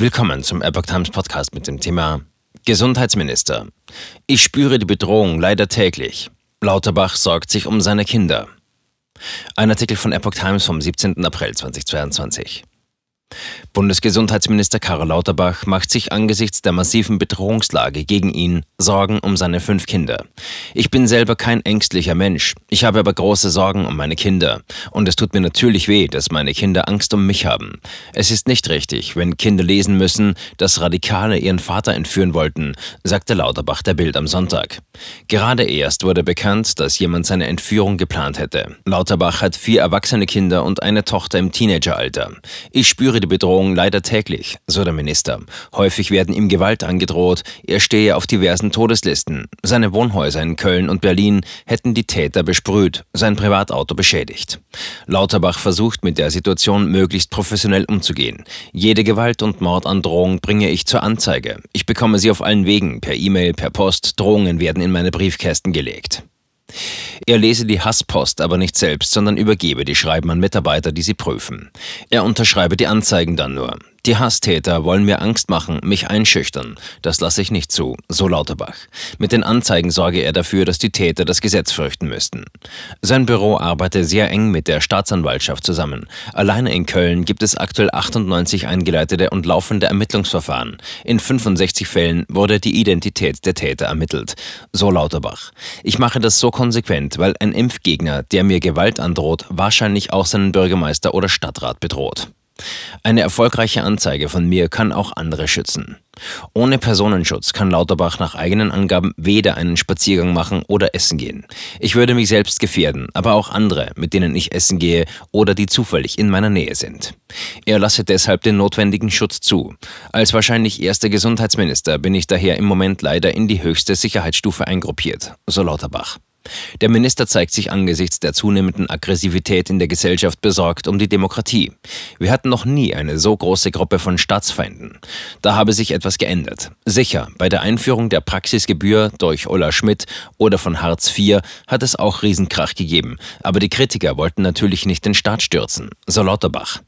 Willkommen zum Epoch Times Podcast mit dem Thema Gesundheitsminister. Ich spüre die Bedrohung leider täglich. Lauterbach sorgt sich um seine Kinder. Ein Artikel von Epoch Times vom 17. April 2022. Bundesgesundheitsminister Karl Lauterbach macht sich angesichts der massiven Bedrohungslage gegen ihn Sorgen um seine fünf Kinder. Ich bin selber kein ängstlicher Mensch, ich habe aber große Sorgen um meine Kinder. Und es tut mir natürlich weh, dass meine Kinder Angst um mich haben. Es ist nicht richtig, wenn Kinder lesen müssen, dass Radikale ihren Vater entführen wollten, sagte Lauterbach der Bild am Sonntag. Gerade erst wurde bekannt, dass jemand seine Entführung geplant hätte. Lauterbach hat vier erwachsene Kinder und eine Tochter im Teenageralter. Ich spüre die Bedrohung leider täglich, so der Minister. Häufig werden ihm Gewalt angedroht, er stehe auf diversen Todeslisten. Seine Wohnhäuser in Köln und Berlin hätten die Täter besprüht, sein Privatauto beschädigt. Lauterbach versucht mit der Situation möglichst professionell umzugehen. Jede Gewalt- und Mordandrohung bringe ich zur Anzeige. Ich bekomme sie auf allen Wegen, per E-Mail, per Post, Drohungen werden in meine Briefkästen gelegt. Er lese die Hasspost aber nicht selbst, sondern übergebe die Schreiben an Mitarbeiter, die sie prüfen. Er unterschreibe die Anzeigen dann nur. Die Hasstäter wollen mir Angst machen, mich einschüchtern. Das lasse ich nicht zu, so Lauterbach. Mit den Anzeigen sorge er dafür, dass die Täter das Gesetz fürchten müssten. Sein Büro arbeite sehr eng mit der Staatsanwaltschaft zusammen. Alleine in Köln gibt es aktuell 98 eingeleitete und laufende Ermittlungsverfahren. In 65 Fällen wurde die Identität der Täter ermittelt, so Lauterbach. Ich mache das so konsequent, weil ein Impfgegner, der mir Gewalt androht, wahrscheinlich auch seinen Bürgermeister oder Stadtrat bedroht. Eine erfolgreiche Anzeige von mir kann auch andere schützen. Ohne Personenschutz kann Lauterbach nach eigenen Angaben weder einen Spaziergang machen oder essen gehen. Ich würde mich selbst gefährden, aber auch andere, mit denen ich essen gehe oder die zufällig in meiner Nähe sind. Er lasse deshalb den notwendigen Schutz zu. Als wahrscheinlich erster Gesundheitsminister bin ich daher im Moment leider in die höchste Sicherheitsstufe eingruppiert, so Lauterbach. Der Minister zeigt sich angesichts der zunehmenden Aggressivität in der Gesellschaft besorgt um die Demokratie. Wir hatten noch nie eine so große Gruppe von Staatsfeinden. Da habe sich etwas geändert. Sicher, bei der Einführung der Praxisgebühr durch Ulla Schmidt oder von Hartz IV hat es auch Riesenkrach gegeben. Aber die Kritiker wollten natürlich nicht den Staat stürzen, so Lauterbach.